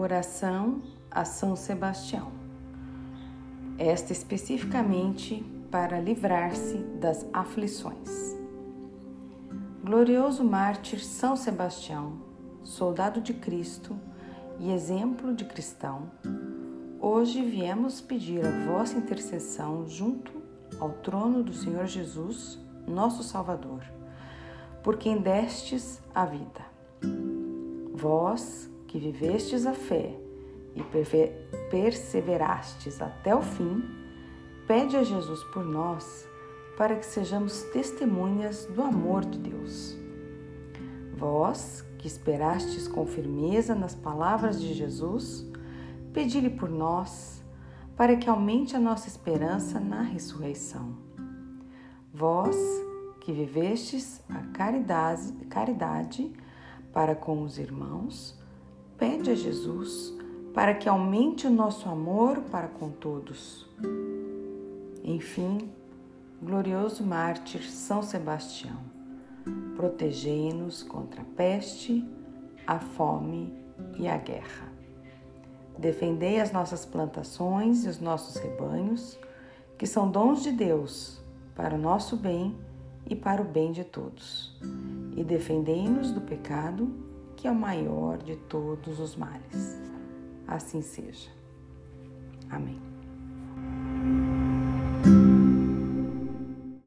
Oração a São Sebastião. Esta especificamente para livrar-se das aflições. Glorioso mártir São Sebastião, soldado de Cristo e exemplo de cristão, hoje viemos pedir a vossa intercessão junto ao trono do Senhor Jesus, nosso Salvador, por quem destes a vida. Vós que vivestes a fé e perseverastes até o fim, pede a Jesus por nós para que sejamos testemunhas do amor de Deus. Vós que esperastes com firmeza nas palavras de Jesus, pedi-lhe por nós para que aumente a nossa esperança na ressurreição. Vós que vivestes a caridade, caridade para com os irmãos, pede a Jesus para que aumente o nosso amor para com todos. Enfim, glorioso mártir São Sebastião, protegei-nos contra a peste, a fome e a guerra. Defendei as nossas plantações e os nossos rebanhos, que são dons de Deus para o nosso bem e para o bem de todos. E defendei-nos do pecado, que é o maior de todos os males. Assim seja. Amém.